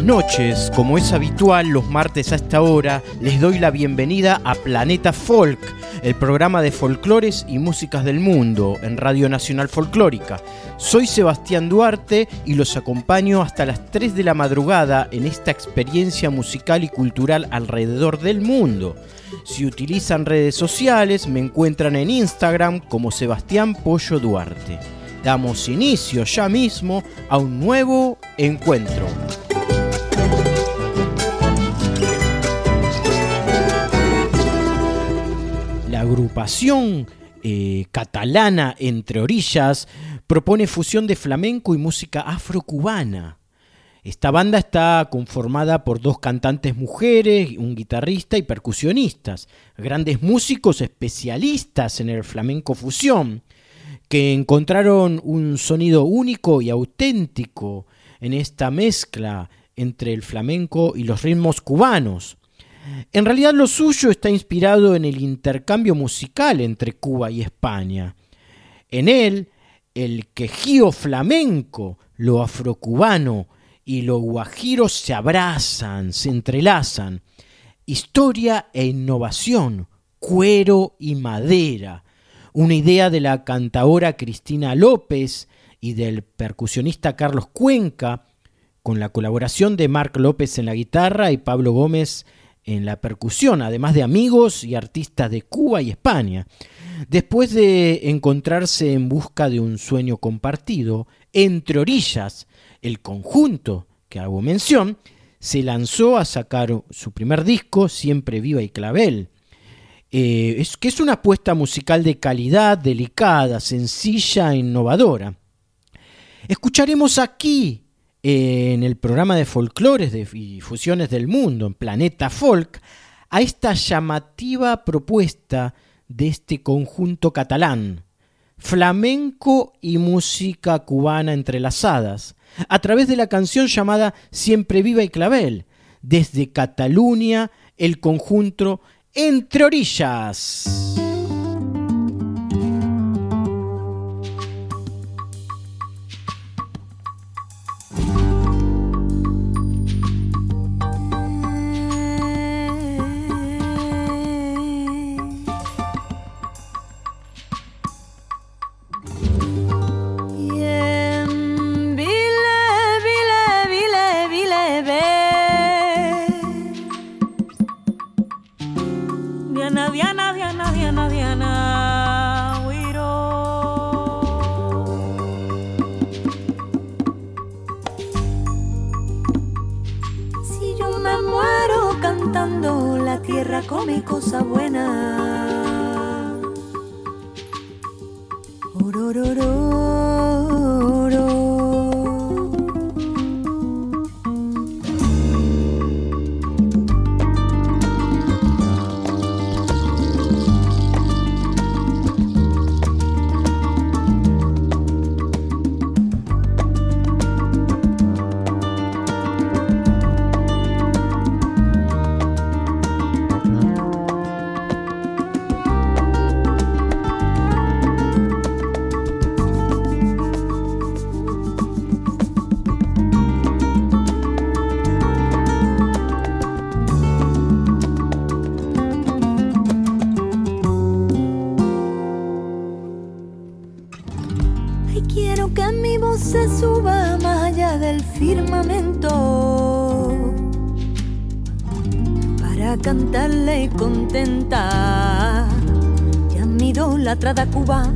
Buenas noches. Como es habitual, los martes a esta hora les doy la bienvenida a Planeta Folk, el programa de folclores y músicas del mundo en Radio Nacional Folclórica. Soy Sebastián Duarte y los acompaño hasta las 3 de la madrugada en esta experiencia musical y cultural alrededor del mundo. Si utilizan redes sociales, me encuentran en Instagram como Sebastián Pollo Duarte. Damos inicio ya mismo a un nuevo encuentro. Agrupación eh, catalana Entre Orillas propone fusión de flamenco y música afrocubana. Esta banda está conformada por dos cantantes mujeres, un guitarrista y percusionistas, grandes músicos especialistas en el flamenco fusión, que encontraron un sonido único y auténtico en esta mezcla entre el flamenco y los ritmos cubanos. En realidad lo suyo está inspirado en el intercambio musical entre Cuba y España. En él, el quejío flamenco, lo afrocubano y lo guajiro se abrazan, se entrelazan. Historia e innovación, cuero y madera. Una idea de la cantadora Cristina López y del percusionista Carlos Cuenca, con la colaboración de Marc López en la guitarra y Pablo Gómez la percusión, además de amigos y artistas de Cuba y España. Después de encontrarse en busca de un sueño compartido, Entre Orillas, el conjunto que hago mención, se lanzó a sacar su primer disco, Siempre Viva y Clavel. Eh, es, que es una apuesta musical de calidad, delicada, sencilla e innovadora. Escucharemos aquí en el programa de folclores y fusiones del mundo, en Planeta Folk, a esta llamativa propuesta de este conjunto catalán, flamenco y música cubana entrelazadas, a través de la canción llamada Siempre Viva y Clavel, desde Cataluña, el conjunto Entre Orillas. Come cosa buena. Trada Cuba.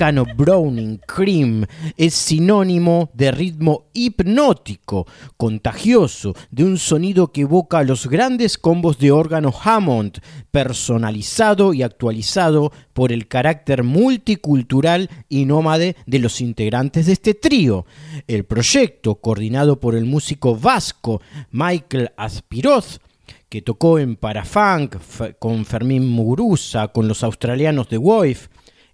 Browning Cream es sinónimo de ritmo hipnótico, contagioso, de un sonido que evoca los grandes combos de órgano Hammond, personalizado y actualizado por el carácter multicultural y nómade de los integrantes de este trío. El proyecto, coordinado por el músico vasco Michael Aspiroz, que tocó en Parafunk con Fermín Muguruza, con los australianos de Wife,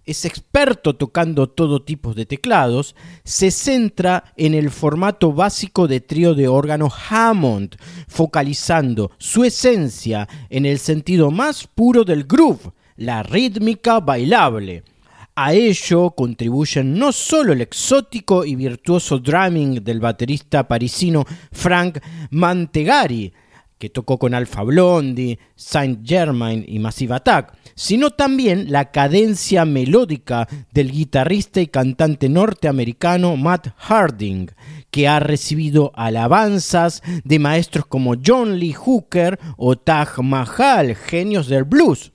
es experto tocando todo tipo de teclados, se centra en el formato básico de trío de órgano Hammond, focalizando su esencia en el sentido más puro del groove, la rítmica bailable. A ello contribuyen no solo el exótico y virtuoso drumming del baterista parisino Frank Mantegari, que tocó con Alpha Blondie, Saint Germain y Massive Attack, sino también la cadencia melódica del guitarrista y cantante norteamericano Matt Harding, que ha recibido alabanzas de maestros como John Lee Hooker o Taj Mahal, genios del blues.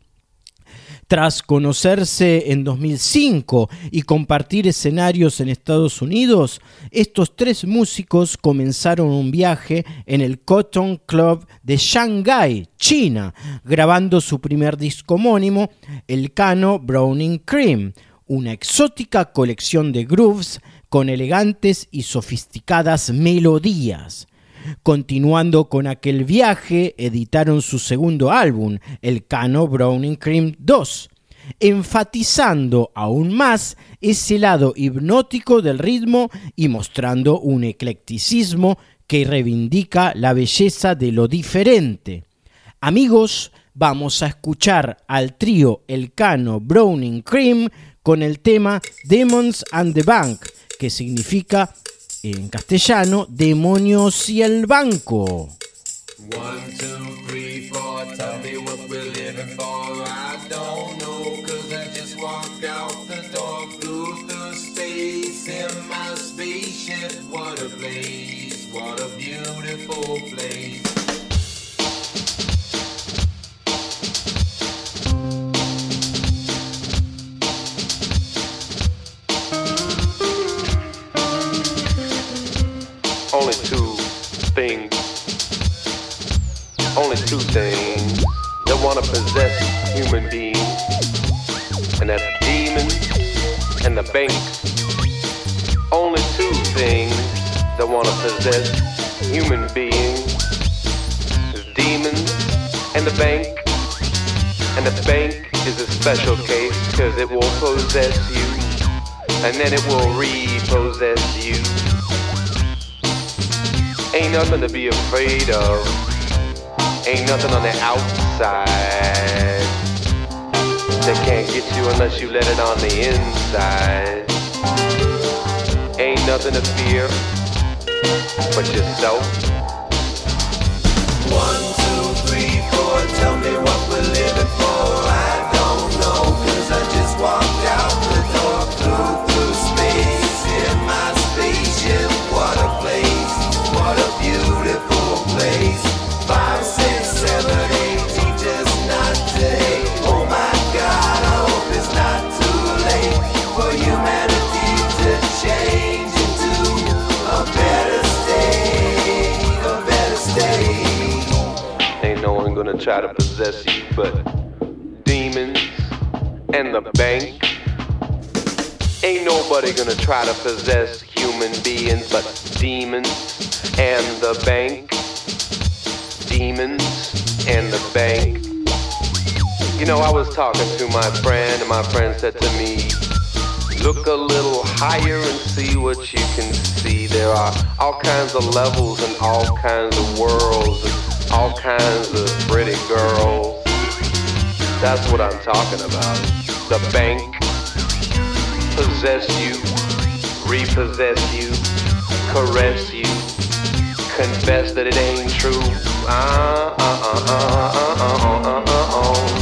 Tras conocerse en 2005 y compartir escenarios en Estados Unidos, estos tres músicos comenzaron un viaje en el Cotton Club de Shanghai, China, grabando su primer disco homónimo, el Cano Browning Cream, una exótica colección de grooves con elegantes y sofisticadas melodías. Continuando con aquel viaje, editaron su segundo álbum, el Cano Browning Cream 2, enfatizando aún más ese lado hipnótico del ritmo y mostrando un eclecticismo que reivindica la belleza de lo diferente. Amigos, vamos a escuchar al trío Elcano Browning Cream con el tema Demons and the Bank, que significa en castellano Demonios y el Banco. what a two things that want to possess human beings, and that's demons and the bank. Only two things that want to possess human beings is demons and the bank. And the bank is a special case because it will possess you and then it will repossess you. Ain't nothing to be afraid of. Ain't nothing on the outside that can't get you unless you let it on the inside. Ain't nothing to fear but yourself. One, two, three, four, tell me what we're living for. I don't know, cause I just walked out gonna try to possess you but demons and the bank. Ain't nobody gonna try to possess human beings but demons and the bank. Demons and the bank. You know, I was talking to my friend, and my friend said to me, Look a little higher and see what you can see. There are all kinds of levels and all kinds of worlds all kinds of pretty girls. That's what I'm talking about. The bank possess you, repossess you, caress you, confess that it ain't true. Uh, uh, uh, uh, uh, uh, uh, uh, uh.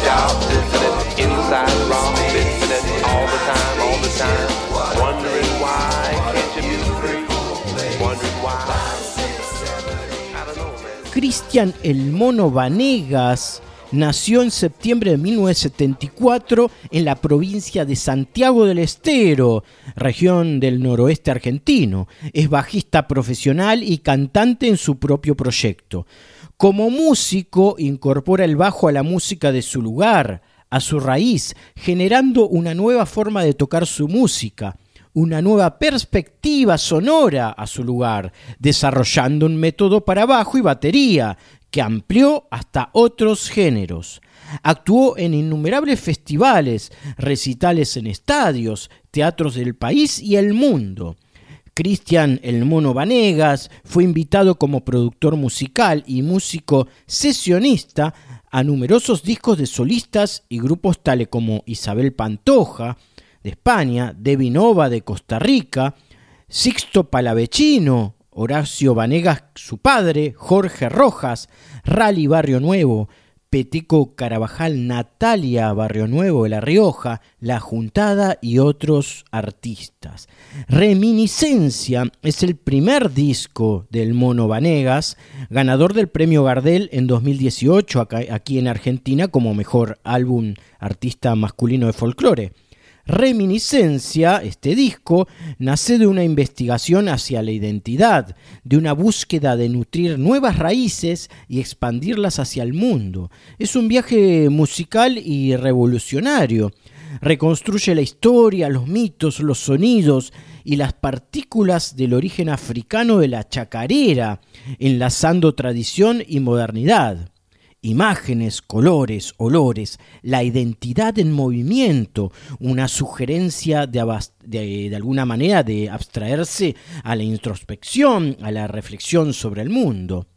time. Cristian El Mono Vanegas nació en septiembre de 1974 en la provincia de Santiago del Estero, región del noroeste argentino. Es bajista profesional y cantante en su propio proyecto. Como músico incorpora el bajo a la música de su lugar, a su raíz, generando una nueva forma de tocar su música una nueva perspectiva sonora a su lugar, desarrollando un método para bajo y batería que amplió hasta otros géneros. Actuó en innumerables festivales, recitales en estadios, teatros del país y el mundo. Cristian El Mono Vanegas fue invitado como productor musical y músico sesionista a numerosos discos de solistas y grupos tales como Isabel Pantoja de España, Debbie Nova de Costa Rica, Sixto Palavecino, Horacio Vanegas su padre, Jorge Rojas, Rally Barrio Nuevo, Peteco Carabajal, Natalia Barrio Nuevo de La Rioja, La Juntada y otros artistas. Reminiscencia es el primer disco del Mono Vanegas, ganador del premio Gardel en 2018 aquí en Argentina como mejor álbum artista masculino de folclore. Reminiscencia, este disco, nace de una investigación hacia la identidad, de una búsqueda de nutrir nuevas raíces y expandirlas hacia el mundo. Es un viaje musical y revolucionario. Reconstruye la historia, los mitos, los sonidos y las partículas del origen africano de la chacarera, enlazando tradición y modernidad imágenes, colores, olores, la identidad en movimiento, una sugerencia de, alguna manera de abstraerse a la introspección, a la reflexión sobre el mundo.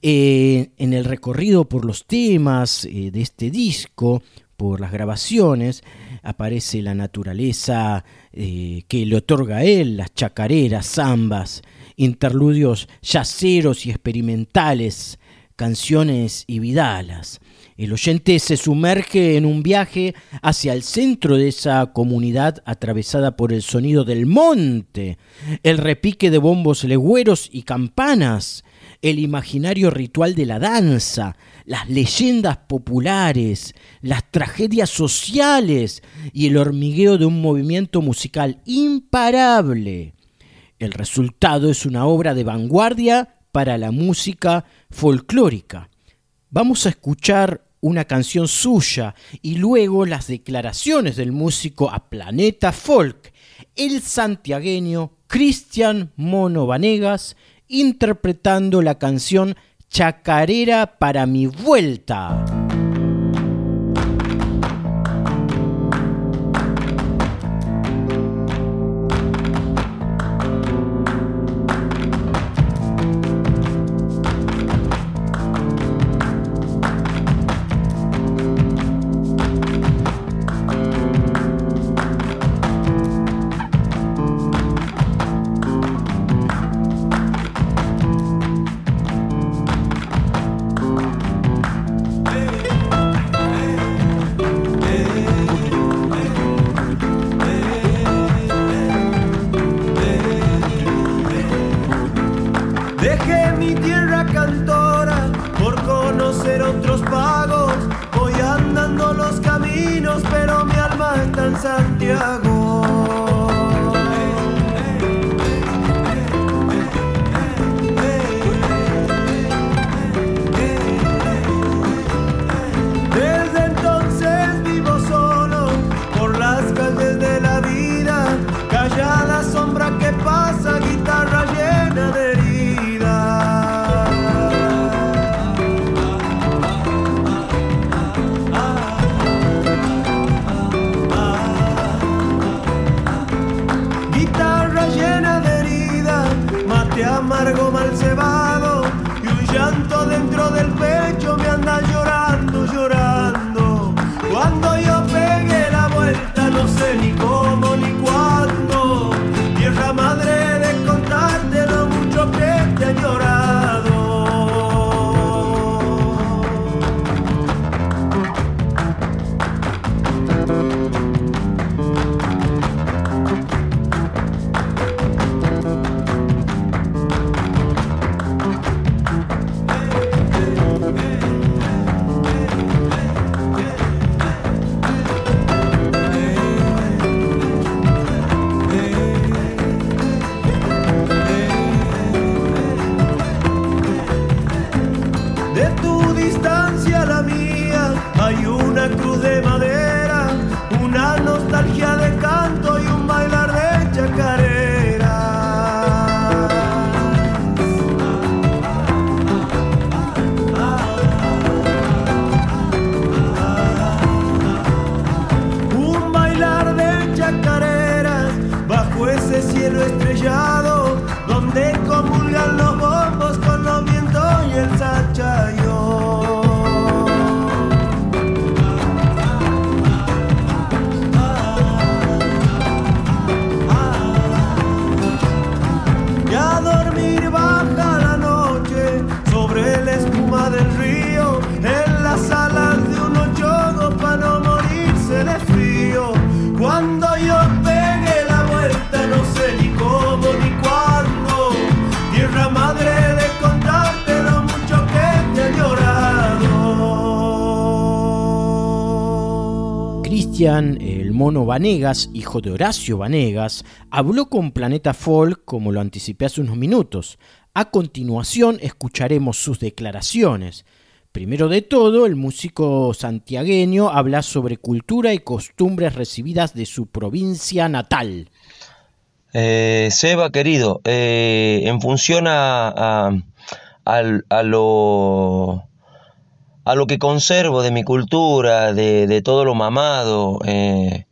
Eh, en el recorrido por los temas eh, de este disco, por las grabaciones, aparece la naturaleza eh, que le otorga a él, las chacareras, zambas, interludios yaceros y experimentales, canciones y vidalas. El oyente se sumerge en un viaje hacia el centro de esa comunidad atravesada por el sonido del monte, el repique de bombos legüeros y campanas, el imaginario ritual de la danza, las leyendas populares, las tragedias sociales y el hormigueo de un movimiento musical imparable. El resultado es una obra de vanguardia para la música folclórica. Vamos a escuchar una canción suya y luego las declaraciones del músico a Planeta Folk, el santiagueño Cristian Mono Vanegas, interpretando la canción Chacarera para mi vuelta. El Mono Vanegas, hijo de Horacio Vanegas, habló con Planeta Folk como lo anticipé hace unos minutos. A continuación escucharemos sus declaraciones. Primero de todo, el músico santiagueño habla sobre cultura y costumbres recibidas de su provincia natal. Eh, Seba, querido, eh, en función a, a, lo, a lo que conservo de mi cultura, de, todo lo mamado, eh,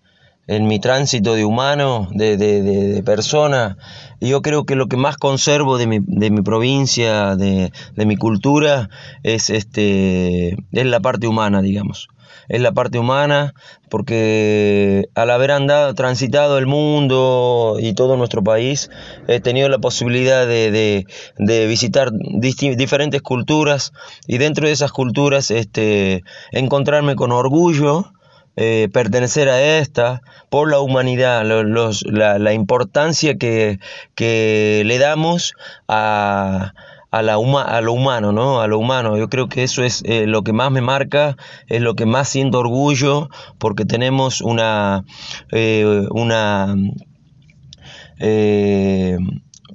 en mi tránsito de humano, de, de, de, persona. yo creo que lo que más conservo de mi, de mi provincia, de, mi cultura, es, este, es la parte humana, digamos. Es la parte humana, porque al haber andado, transitado el mundo y todo nuestro país, he tenido la posibilidad de, visitar diferentes culturas y dentro de esas culturas este, encontrarme con orgullo eh, pertenecer a esta, por la humanidad, la, importancia que, le damos a, a, la a lo humano, ¿no? A lo humano. Yo creo que eso es eh, lo que más me marca, es lo que más siento orgullo, porque tenemos una, eh, una,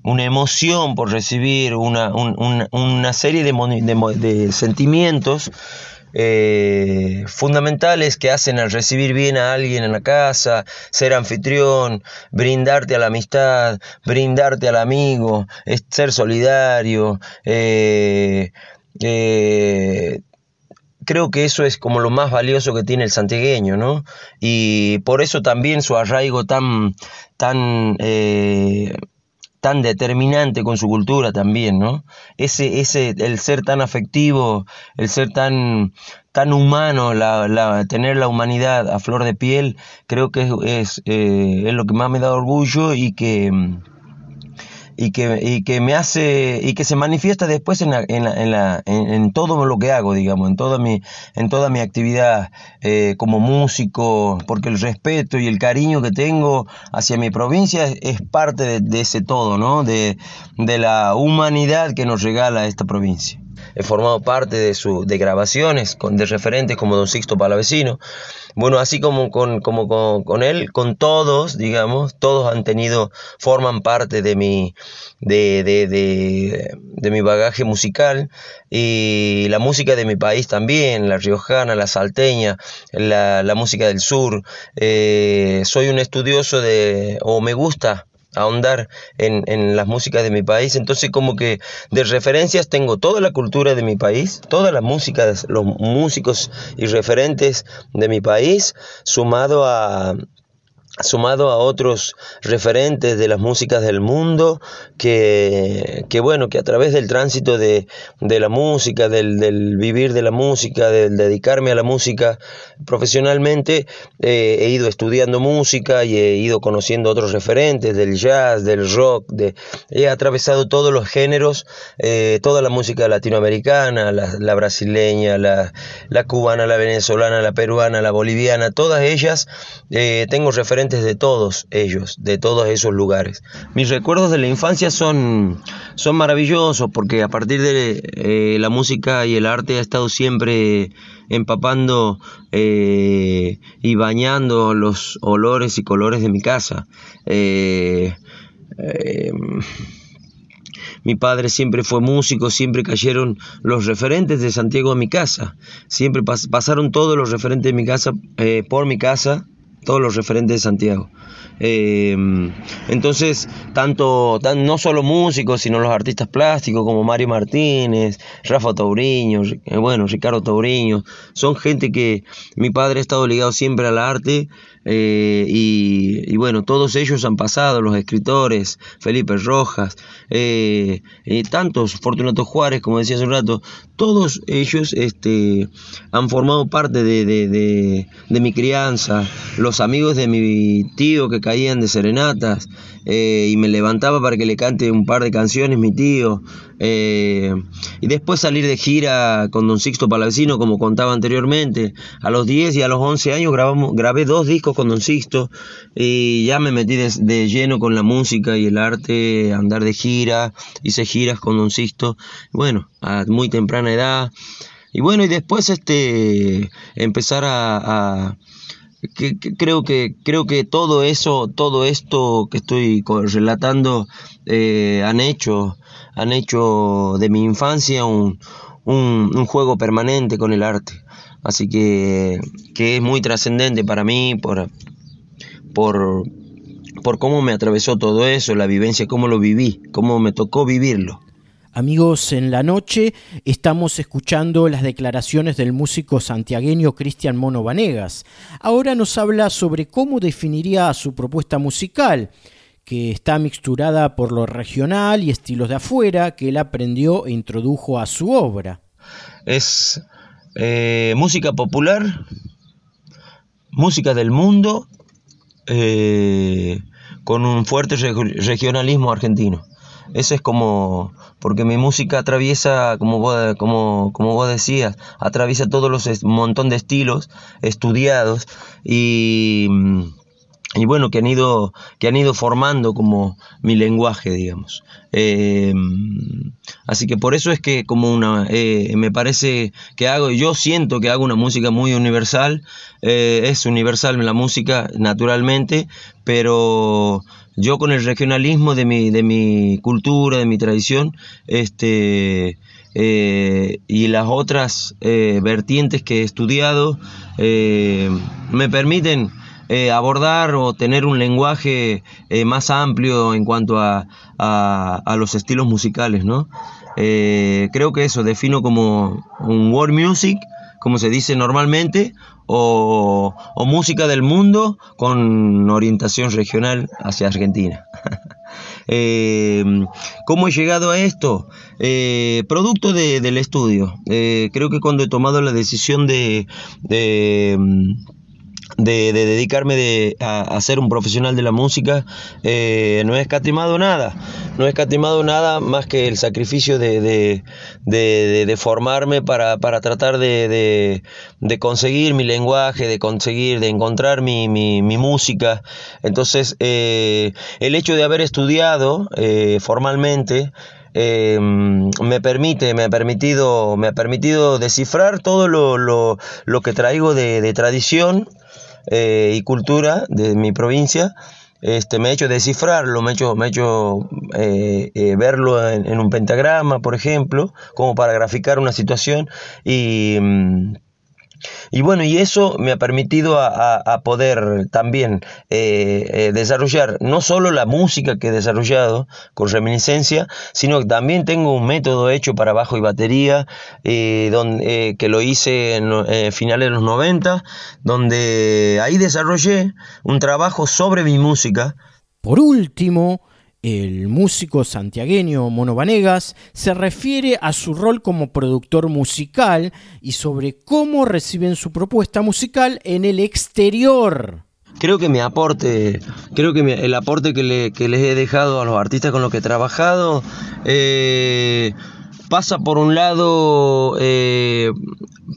una emoción por recibir una, una serie de, de sentimientos eh, fundamentales que hacen al recibir bien a alguien en la casa, ser anfitrión, brindarte a la amistad, brindarte al amigo, ser solidario. Eh, eh, creo que eso es como lo más valioso que tiene el santiagueño, ¿no? Y por eso también su arraigo tan, tan tan determinante con su cultura también, ¿no? Ese, ese, el ser tan afectivo, el ser tan, tan humano, la, la, tener la humanidad a flor de piel, creo que es, es, eh, es lo que más me da orgullo y que y que, y que me hace y que se manifiesta después en, la, en, la, en, la, en, todo lo que hago, digamos, en toda mi, en toda mi actividad eh, como músico, porque el respeto y el cariño que tengo hacia mi provincia es, parte de, ese todo, ¿no? De, de la humanidad que nos regala esta provincia he formado parte de, su, de grabaciones con, de referentes como Don Sixto Palavecino. Bueno, así como con, como con, él, con todos, digamos, todos han tenido, forman parte de mi, de, de, de, de mi bagaje musical y la música de mi país también, la riojana, la salteña, la, la música del sur. Eh, soy un estudioso de, o me gusta ahondar en, en las músicas de mi país. Entonces como que de referencias tengo toda la cultura de mi país, toda la música, los músicos y referentes de mi país, sumado a, sumado a otros referentes de las músicas del mundo, que, que bueno, que a través del tránsito de, de la música, del, del, vivir de la música, del dedicarme a la música profesionalmente, eh, he ido estudiando música y he ido conociendo otros referentes del jazz, del rock, de, he atravesado todos los géneros, eh, toda la música latinoamericana, la, brasileña, la, la, cubana, la venezolana, la peruana, la boliviana, todas ellas eh, tengo referentes de todos ellos, de todos esos lugares. Mis recuerdos de la infancia son, son maravillosos porque a partir de eh, la música y el arte ha estado siempre empapando eh, y bañando los olores y colores de mi casa. Eh, mi padre siempre fue músico, siempre cayeron los referentes de Santiago a mi casa, siempre pasaron todos los referentes de mi casa por mi casa todos los referentes de Santiago. Em, entonces, tanto, no solo músicos, sino los artistas plásticos como Mario Martínez, Rafa Tauriño, eh, bueno, Ricardo Tauriño, son gente que mi padre ha estado ligado siempre al arte eh, y, bueno, todos ellos han pasado, los escritores, Felipe Rojas, eh, tantos, Fortunato Juárez, como decía hace un rato, todos ellos este, han formado parte de, de mi crianza, los amigos de mi tío que caían de serenatas eh, y me levantaba para que le cante un par de canciones mi tío. Eh, y después salir de gira con Don Sixto Palavecino, como contaba anteriormente. A los 10 y a los 11 años grabamos, grabé dos discos con Don Sixto y ya me metí de, lleno con la música y el arte, andar de gira, hice giras con Don Sixto. Bueno, a muy temprana edad. Y bueno, y después este, empezar a que, creo que creo que todo eso, todo esto que estoy relatando eh, han hecho han hecho de mi infancia un, un, un juego permanente con el arte. Así que, que es muy trascendente para mí por, por, por cómo me atravesó todo eso, la vivencia, cómo lo viví, cómo me tocó vivirlo. Amigos, en la noche estamos escuchando las declaraciones del músico santiagueño Cristian Mono Vanegas. Ahora nos habla sobre cómo definiría su propuesta musical, que está mixturada por lo regional y estilos de afuera que él aprendió e introdujo a su obra. Es eh, música popular, música del mundo, eh, con un fuerte reg- regionalismo argentino. Eso es como, porque mi música atraviesa, como vos, como, como vos decías, atraviesa todos los es- montón de estilos estudiados y, mm, y bueno, que han ido, que han ido formando como mi lenguaje, digamos. Eh, así que por eso es que como una, eh, me parece que hago, yo siento que hago una música muy universal, eh, es universal la música naturalmente, pero yo con el regionalismo de mi, de mi cultura, de mi tradición, este, y las otras vertientes que he estudiado, me permiten eh, abordar o tener un lenguaje eh, más amplio en cuanto a, a- los estilos musicales, ¿no? Eh, creo que eso defino como un world music, como se dice normalmente, o, música del mundo con orientación regional hacia Argentina. ¿Cómo he llegado a esto? Producto de- del estudio. Creo que cuando he tomado la decisión de, de- de dedicarme de- a, a ser un profesional de la música, eh, no he escatimado nada. No he escatimado nada más que el sacrificio de, de- de- formarme para, para tratar de conseguir mi lenguaje, de conseguir, de encontrar mi, mi- mi música. Entonces, eh, el hecho de haber estudiado eh, formalmente, eh, me permite, me ha permitido, me ha permitido descifrar todo lo, lo- lo que traigo de, de tradición eh, y cultura de mi provincia. Este, me ha hecho descifrarlo, me ha hecho, me ha hecho eh, eh, verlo en, en un pentagrama, por ejemplo, como para graficar una situación. Y, mm, y bueno, y eso me ha permitido a, a- poder también eh, eh, desarrollar no solo la música que he desarrollado con reminiscencia, sino que también tengo un método hecho para bajo y batería, eh, donde, que lo hice en finales de los 90, donde ahí desarrollé un trabajo sobre mi música, Por último, el músico santiagueño Mono Vanegas se refiere a su rol como productor musical y sobre cómo reciben su propuesta musical en el exterior. Creo que mi aporte, creo que el aporte que, le- les he dejado a los artistas con los que he trabajado eh, pasa por un lado, eh,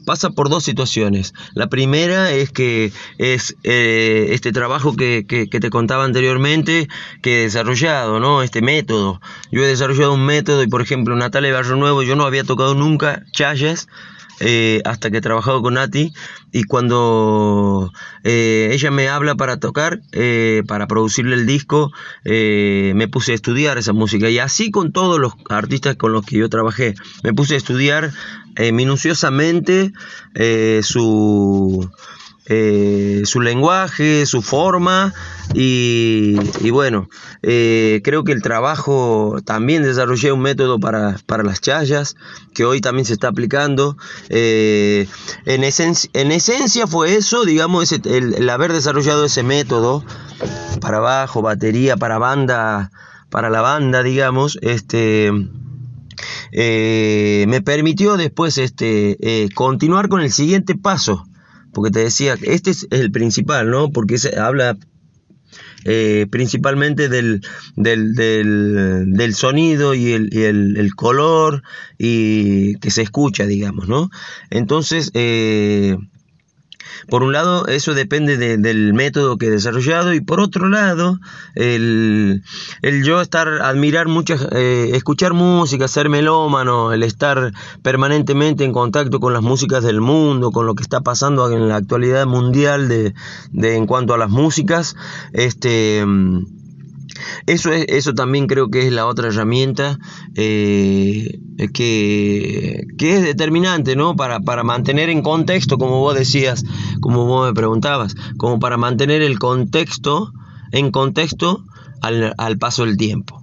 pasa por dos situaciones. La primera es que es eh, este trabajo que, que- te contaba anteriormente que he desarrollado, ¿no? Este método. Yo he desarrollado un método y por ejemplo Natalia Barrio Nuevo, yo no había tocado nunca chayas eh, hasta que he trabajado con Nati y cuando eh, ella me habla para tocar, eh, para producirle el disco, me puse a estudiar esa música. Y así con todos los artistas con los que yo trabajé, me puse a estudiar minuciosamente su... eh, su lenguaje, su forma y, bueno, eh, creo que el trabajo, también desarrollé un método para, para las chayas que hoy también se está aplicando. Eh, en, esencia, en esencia fue eso, digamos, el, haber desarrollado ese método para bajo, batería, para banda, para la banda, digamos, este... me permitió después este, continuar con el siguiente paso, porque te decía, este es el principal, ¿no? Porque se habla eh, principalmente del, del, del- sonido y, el, el- el color y que se escucha, digamos, ¿no? Entonces, eh, por un lado, eso depende de- del método que he desarrollado y por otro lado, el, el yo estar, admirar muchas, eh, escuchar música, ser melómano, el estar permanentemente en contacto con las músicas del mundo, con lo que está pasando en la actualidad mundial de, de- en cuanto a las músicas, este... eso, es, eso también creo que es la otra herramienta eh, que, que es determinante, ¿no? Para, para mantener en contexto, como vos decías, como vos me preguntabas, como para mantener el contexto en contexto al, al paso del tiempo.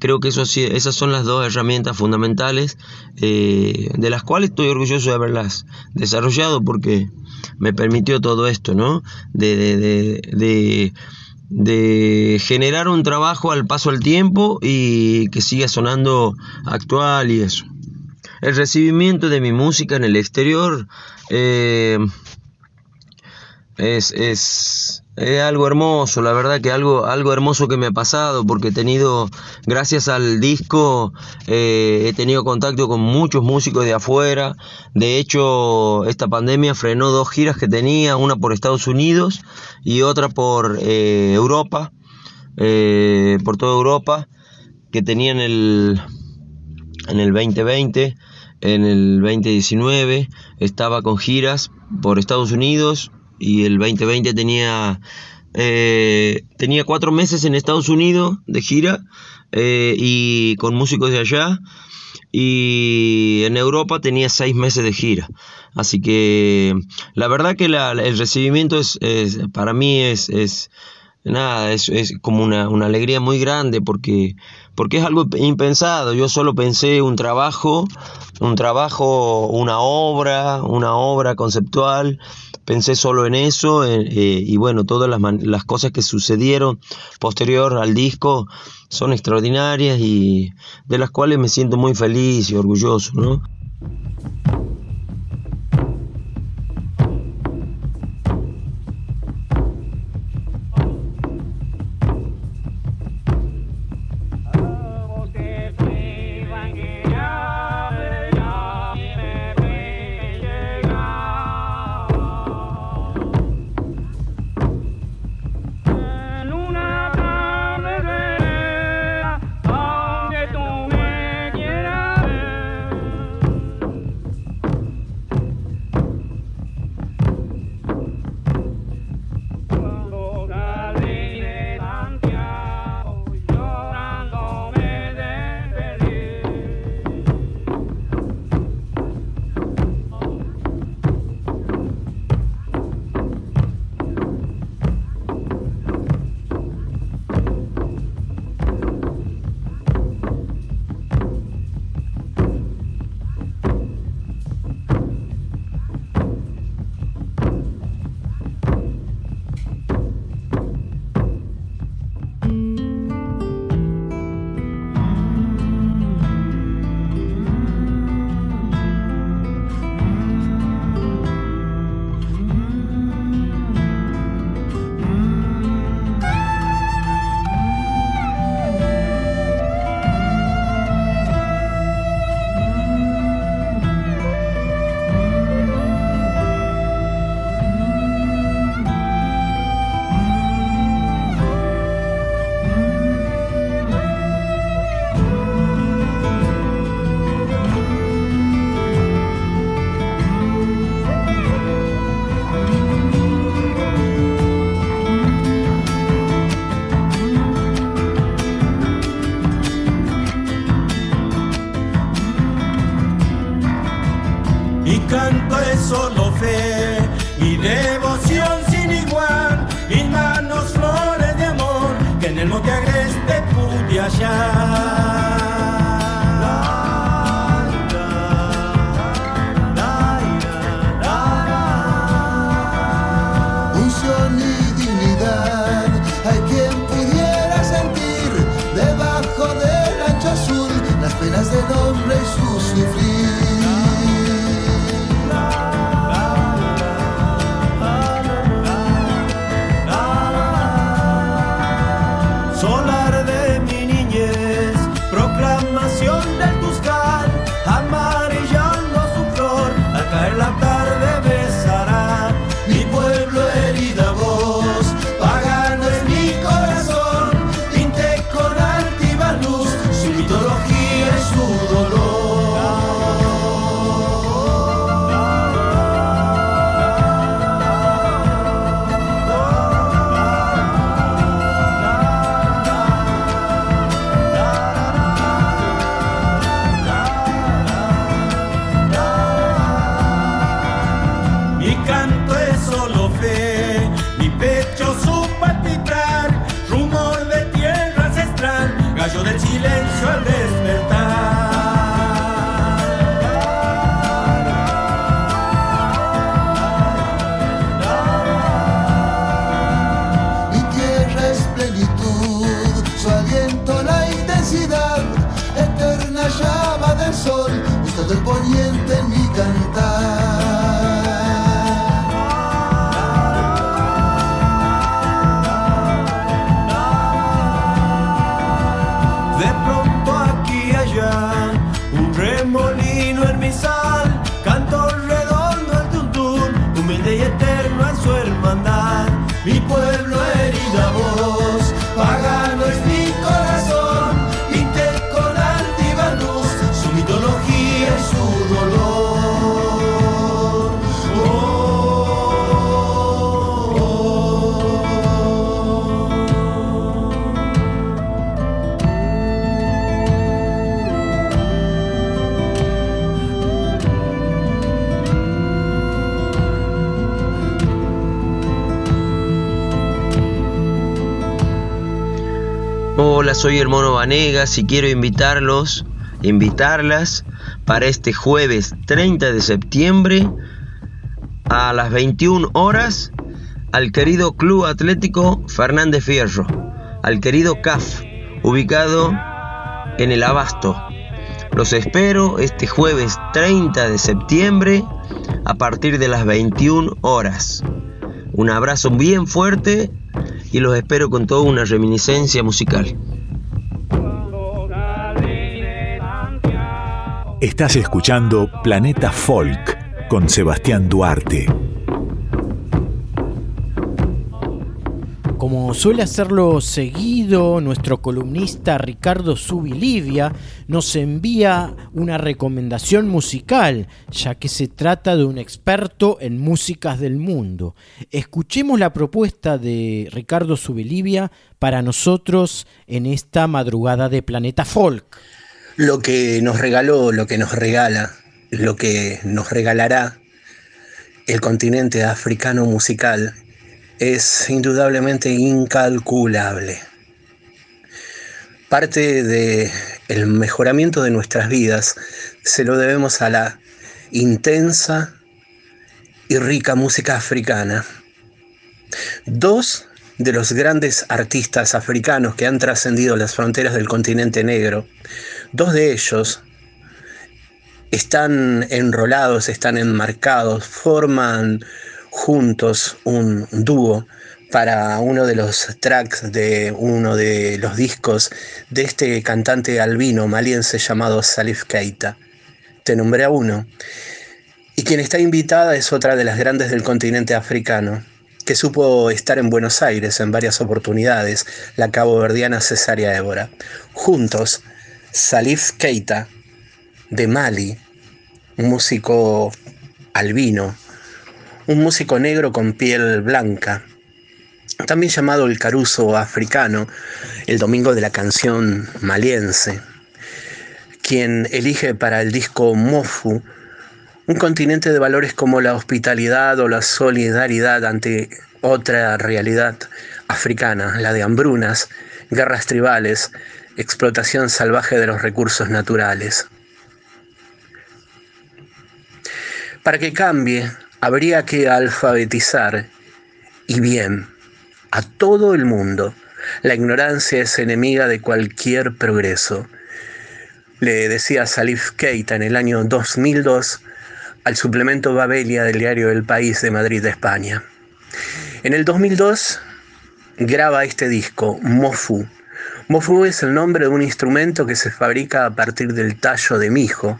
Creo que eso, esas son las dos herramientas fundamentales eh, de las cuales estoy orgulloso de haberlas desarrollado porque me permitió todo esto, ¿no? De- de- de generar un trabajo al paso del tiempo y que siga sonando actual y eso. El recibimiento de mi música en el exterior eh, es, es, es algo hermoso, la verdad que algo, algo hermoso que me ha pasado, porque he tenido, gracias al disco, eh, he tenido contacto con muchos músicos de afuera. De hecho, esta pandemia frenó dos giras que tenía, una por Estados Unidos y otra por eh, Europa, eh, por toda Europa, que tenía en el, en el 2020, en el 2019 estaba con giras por Estados Unidos y el 2020 tenía eh, tenía cuatro meses en Estados Unidos de gira eh, y con músicos de allá y en Europa tenía seis meses de gira así que la verdad que el recibimiento es, es- para mí es, es nada, es, es como una, una alegría muy grande porque, porque es algo impensado. Yo solo pensé un trabajo, un trabajo, una obra, una obra conceptual. Pensé solo en eso eh, y bueno, todas las, las cosas que sucedieron posterior al disco son extraordinarias y de las cuales me siento muy feliz y orgulloso, ¿no? Soy el Vanegas y quiero invitarlos, invitarlas para este jueves 30 de septiembre a las 21 horas al querido Club Atlético Fernández Fierro, al querido CAF, ubicado en el Abasto. Los espero este jueves 30 de septiembre a partir de las 21 horas. Un abrazo bien fuerte y los espero con toda una reminiscencia musical. Estás escuchando Planeta Folk con Sebastián Duarte. Como suele hacerlo seguido, nuestro columnista Ricardo Subilivia nos envía una recomendación musical, ya que se trata de un experto en músicas del mundo. Escuchemos la propuesta de Ricardo Subilivia para nosotros en esta madrugada de Planeta Folk. Lo que nos regaló, lo que nos regala, lo que nos regalará el continente africano musical es indudablemente incalculable. Parte del el mejoramiento de nuestras vidas se lo debemos a la intensa y rica música africana. Dos de los grandes artistas africanos que han trascendido las fronteras del continente negro, dos de ellos están enrolados, están enmarcados, forman juntos un dúo para uno de los tracks de uno de los discos de este cantante albino maliense llamado Salif Keita. Te nombré a uno. Y quien está invitada es otra de las grandes del continente africano, que supo estar en Buenos Aires en varias oportunidades, la caboverdiana Cesárea Évora. Juntos, Salif Keita, de Mali, un músico albino, un músico negro con piel blanca, también llamado el caruso africano, el domingo de la canción maliense, quien elige para el disco Mofu un continente de valores como la hospitalidad o la solidaridad ante otra realidad africana, la de hambrunas, guerras tribales, explotación salvaje de los recursos naturales. Para que cambie, habría que alfabetizar, y bien, a todo el mundo. La ignorancia es enemiga de cualquier progreso. Le decía Salif Keita en el año 2002 al suplemento Babelia del diario El País de Madrid, España. En el 2002 graba este disco, Mofu. Mofu es el nombre de un instrumento que se fabrica a partir del tallo de mijo,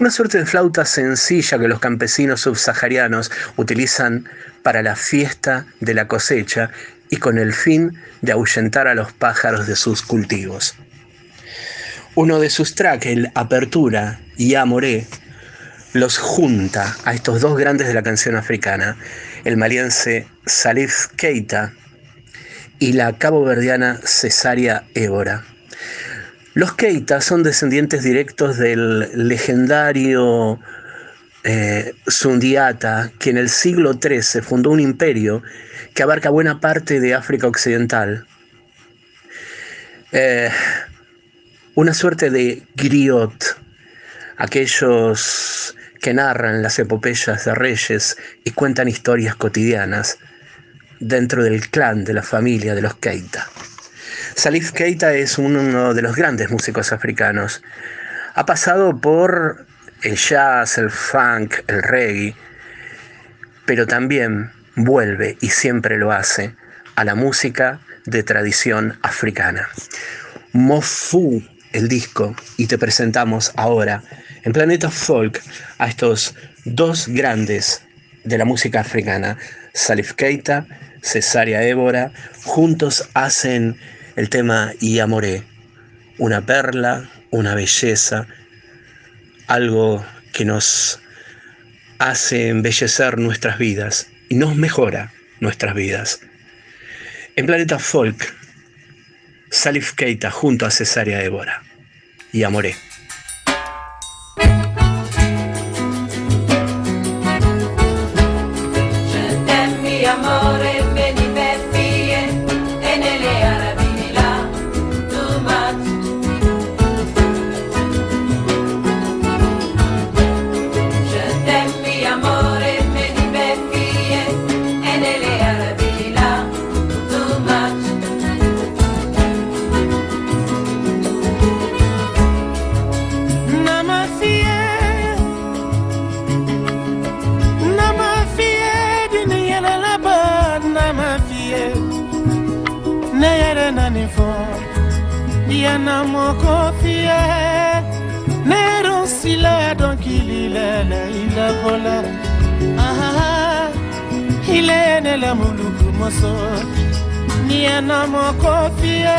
una suerte de flauta sencilla que los campesinos subsaharianos utilizan para la fiesta de la cosecha y con el fin de ahuyentar a los pájaros de sus cultivos. Uno de sus tracks, el Apertura y Amoré, los junta a estos dos grandes de la canción africana, el maliense Salif Keita y la caboverdiana Cesárea Évora. Los Keita son descendientes directos del legendario eh, Sundiata, que en el siglo XIII fundó un imperio que abarca buena parte de África Occidental. Eh, una suerte de griot, aquellos que narran las epopeyas de reyes y cuentan historias cotidianas dentro del clan, de la familia de los Keita. Salif Keita es uno de los grandes músicos africanos. Ha pasado por el jazz, el funk, el reggae, pero también vuelve y siempre lo hace a la música de tradición africana. Mofu, el disco, y te presentamos ahora en Planeta Folk a estos dos grandes de la música africana, Salif Keita, Cesárea Évora, juntos hacen el tema Y Amoré, una perla, una belleza, algo que nos hace embellecer nuestras vidas y nos mejora nuestras vidas. En Planeta Folk, Salif Keita junto a Cesárea Évora y Amoré. la kola aha hilene la muluku moso. Niana mokofie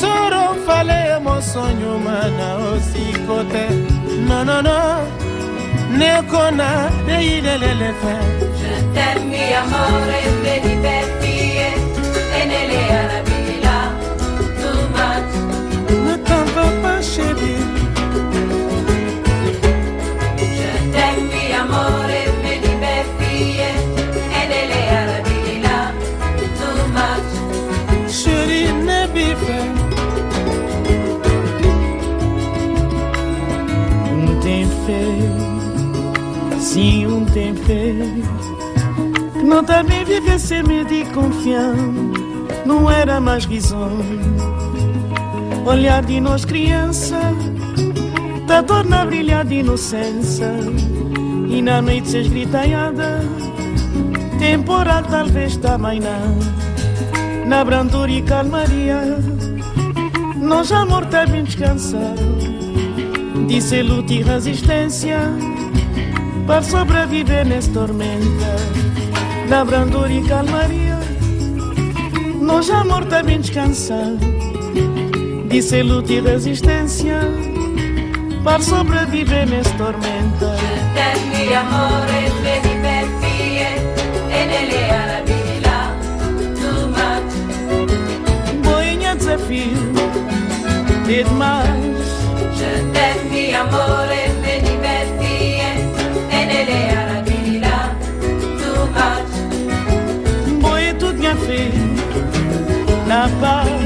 soro mfale moso nyuma na osikote. Nonono nekona neilelelefe je t'aime mi amore benibeti tem fait. Não também viver sem medo e confiar, não era mais risonho. Olhar de nós criança, da dor na brilhar de inocência. E na noite se esgritaiada, temporal talvez também não. Na brandura e calmaria, nós amor também descansar. Disse luta e resistência para sobreviver nesta tormenta. da brandura e calmaria. Nós já mortamente cansados de ser luta e resistência para sobreviver nas tormentas. Je amor e desafio demais. Je t'aime, amor, pensée n'a pas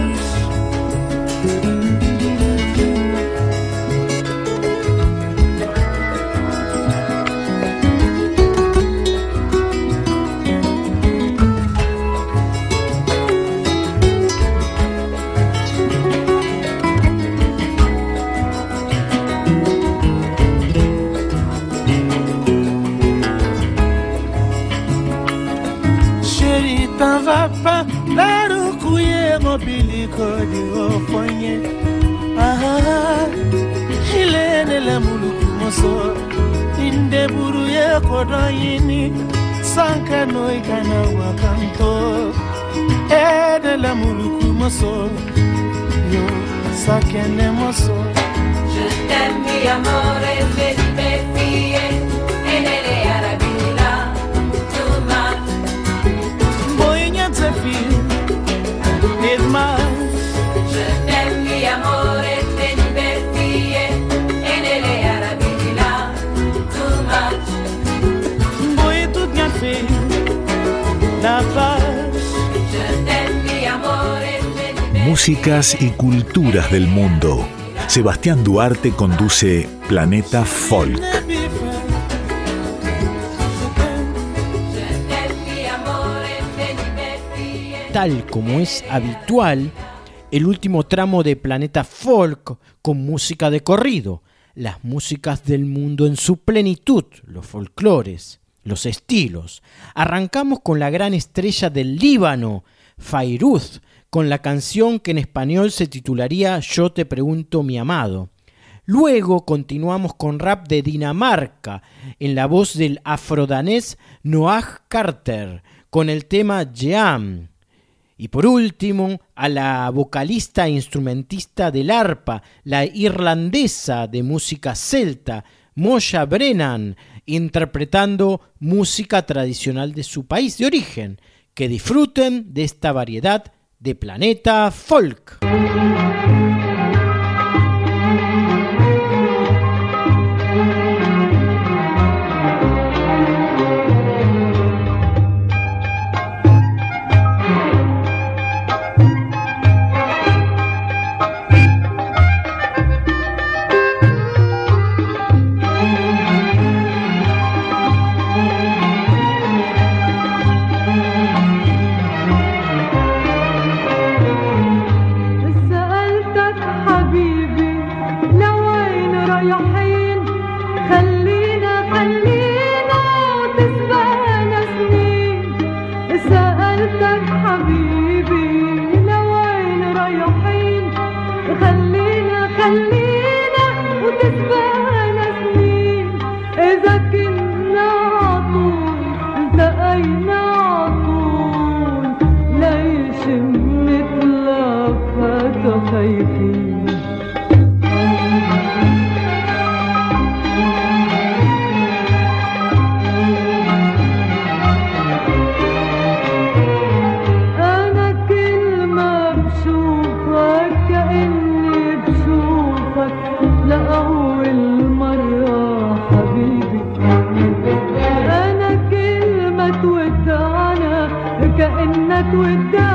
soul, you're sucking in. Je t'aime, mi amor. Músicas y culturas del mundo. Sebastián Duarte conduce Planeta Folk. Tal como es habitual, el último tramo de Planeta Folk con música de corrido, las músicas del mundo en su plenitud, los folclores, los estilos. Arrancamos con la gran estrella del Líbano, Fairuz, con la canción que en español se titularía Yo te pregunto mi amado. Luego continuamos con rap de Dinamarca, en la voz del afrodanés Noah Carter, con el tema Jam. Y por último, a la vocalista e instrumentista del arpa, la irlandesa de música celta, Mosha Brennan, interpretando música tradicional de su país de origen. Que disfruten de esta variedad de planeta folk. كأنك وداك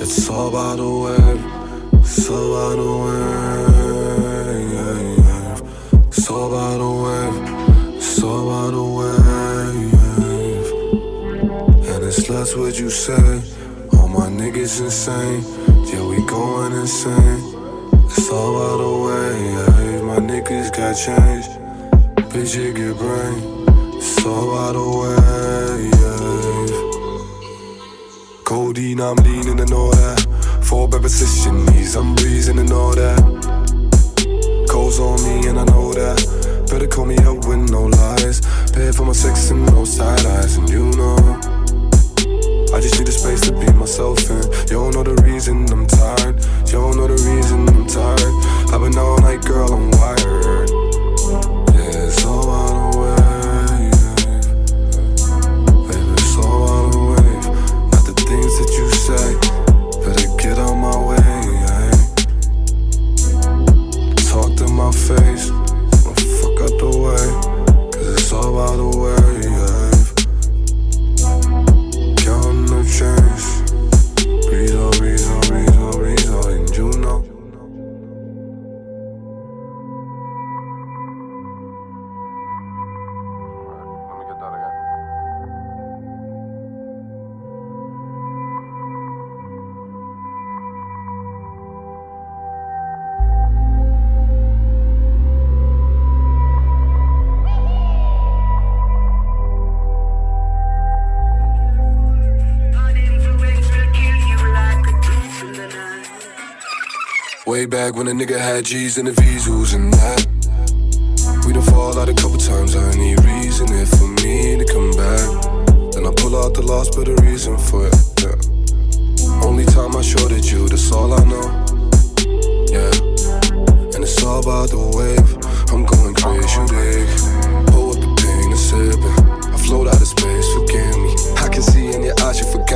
It's all about the wave. It's all about the wave. It's all about the wave. It's all about the wave. And it's less what you say. All my niggas insane. Yeah, we going insane. It's all about the wave. My niggas got changed. Bitch, you get brain. It's all about the wave. Codeine, I'm leaning and all that. Four position knees, I'm breezing and all that. Coles on me and I know that. Better call me up with no lies. Pay for my sex and no side eyes, and you know. I just need a space to be myself in. You don't know the reason I'm tired. You don't know the reason I'm tired. I've been all night, girl, I'm wired. Back when a nigga had G's and the V's, who's in that? We done fall out a couple times, I need reason it for me to come back. Then I pull out the loss, but a reason for it. Yeah. Only time I shorted you, that's all I know. Yeah. And it's all about the wave. I'm going crazy, you dig. Pull up the pain and sipping. I float out of space, forgive me. I can see in your eyes you forgot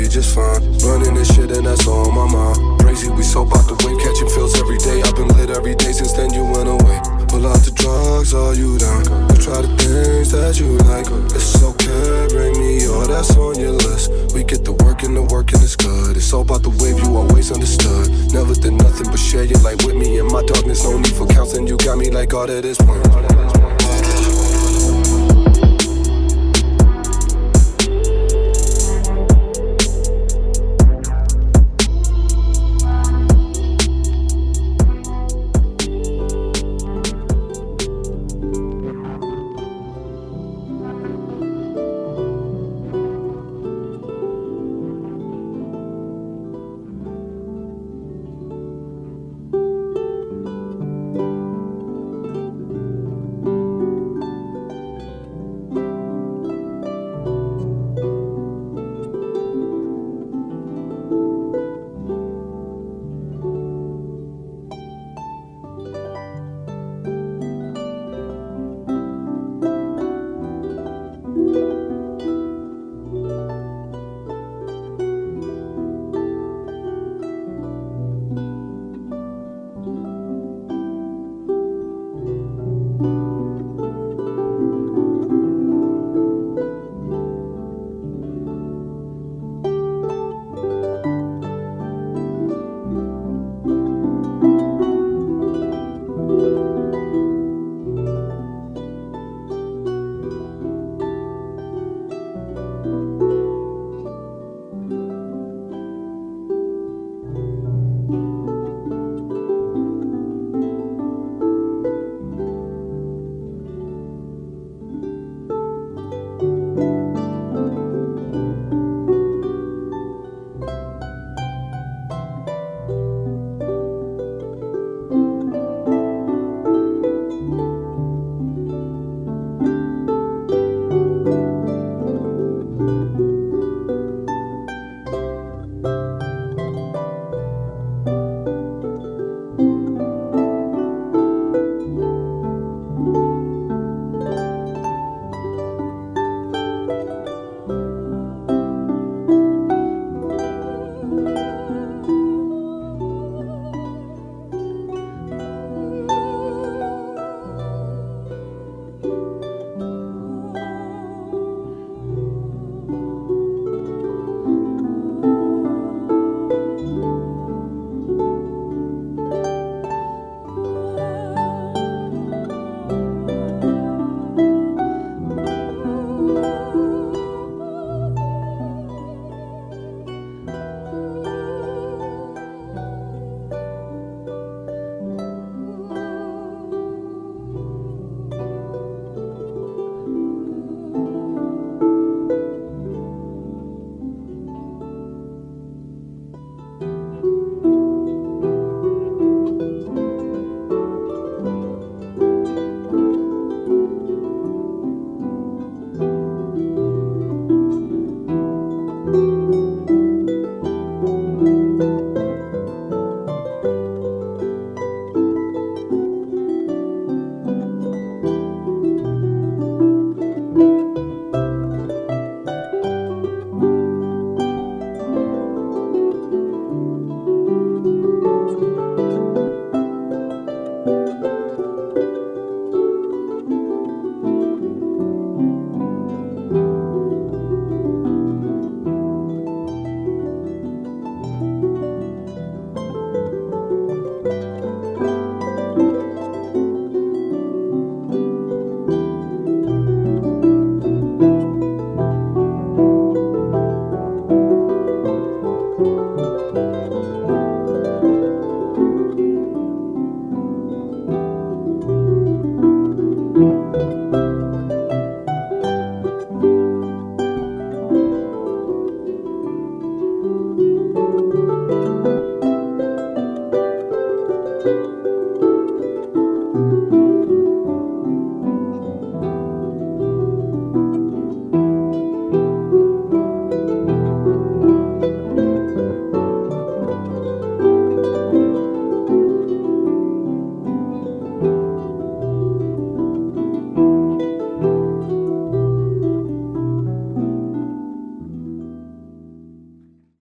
water, just fine. Running this shit and that's all on my mind. Crazy, we so about the wave, catching feels every day. I've been lit every day since then you went away. Pull out the drugs, are you down? You try the things that you like. It's okay, bring me all that's on your list. We get the work and the work and it's good. It's all about the wave, you always understood. Never did nothing but share your light with me. In my darkness, no need for counseling. You got me like all to this point.